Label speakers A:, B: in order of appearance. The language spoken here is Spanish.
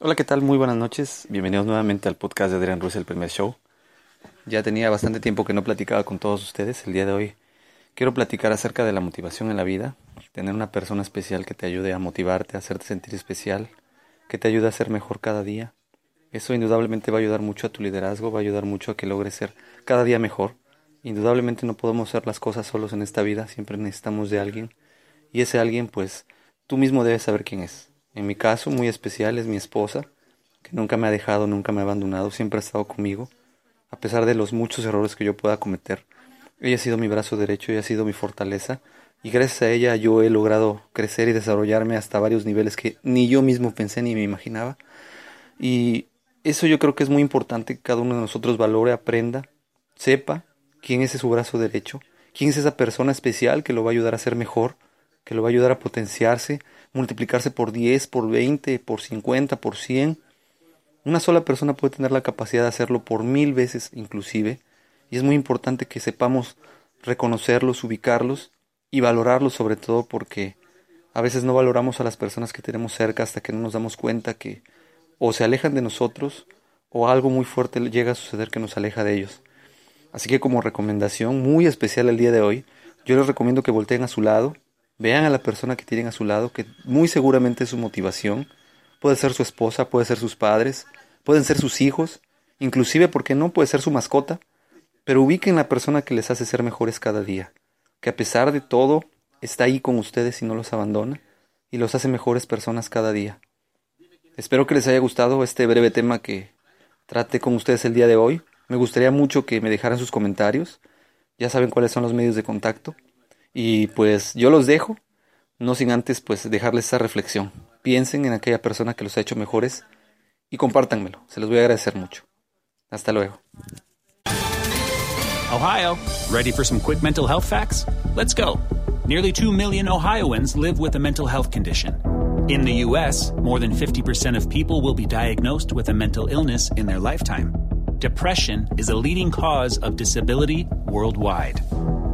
A: Hola, ¿qué tal? Muy buenas noches. Bienvenidos nuevamente al podcast de Adrián Russell, el primer show. Ya tenía bastante tiempo que no platicaba con todos ustedes. El día de hoy quiero platicar acerca de la motivación en la vida. Tener una persona especial que te ayude a motivarte, a hacerte sentir especial, que te ayude a ser mejor cada día. Eso indudablemente va a ayudar mucho a tu liderazgo, va a ayudar mucho a que logres ser cada día mejor. Indudablemente no podemos hacer las cosas solos en esta vida, siempre necesitamos de alguien. Y ese alguien, pues, tú mismo debes saber quién es. En mi caso, muy especial es mi esposa, que nunca me ha dejado, nunca me ha abandonado, siempre ha estado conmigo, a pesar de los muchos errores que yo pueda cometer. Ella ha sido mi brazo derecho, ella ha sido mi fortaleza, y gracias a ella yo he logrado crecer y desarrollarme hasta varios niveles que ni yo mismo pensé ni me imaginaba. Y eso yo creo que es muy importante que cada uno de nosotros valore, aprenda, sepa quién es su brazo derecho, quién es esa persona especial que lo va a ayudar a ser mejor, que lo va a ayudar a potenciarse, multiplicarse por 10, por 20, por 50, por 100. Una sola persona puede tener la capacidad de hacerlo por mil veces inclusive, y es muy importante que sepamos reconocerlos, ubicarlos y valorarlos sobre todo porque a veces no valoramos a las personas que tenemos cerca hasta que no nos damos cuenta que o se alejan de nosotros o algo muy fuerte llega a suceder que nos aleja de ellos. Así que como recomendación muy especial el día de hoy, yo les recomiendo que volteen a su lado, Vean a la persona que tienen a su lado, que muy seguramente es su motivación. Puede ser su esposa, puede ser sus padres, pueden ser sus hijos, inclusive, porque no? Puede ser su mascota. Pero ubiquen la persona que les hace ser mejores cada día, que a pesar de todo está ahí con ustedes y no los abandona y los hace mejores personas cada día. Espero que les haya gustado este breve tema que trate con ustedes el día de hoy. Me gustaría mucho que me dejaran sus comentarios. Ya saben cuáles son los medios de contacto. Y pues yo los dejo, no sin antes pues dejarles esa reflexión. Piensen en aquella persona que los ha hecho mejores y compártanmelo. Se los voy a agradecer mucho. Hasta luego.
B: Ohio, ready for some quick mental health facts? Let's go. Nearly 2 million Ohioans live with a mental health condition. In the US, more than 50% of people will be diagnosed with a mental illness in their lifetime. Depression is a leading cause of disability worldwide.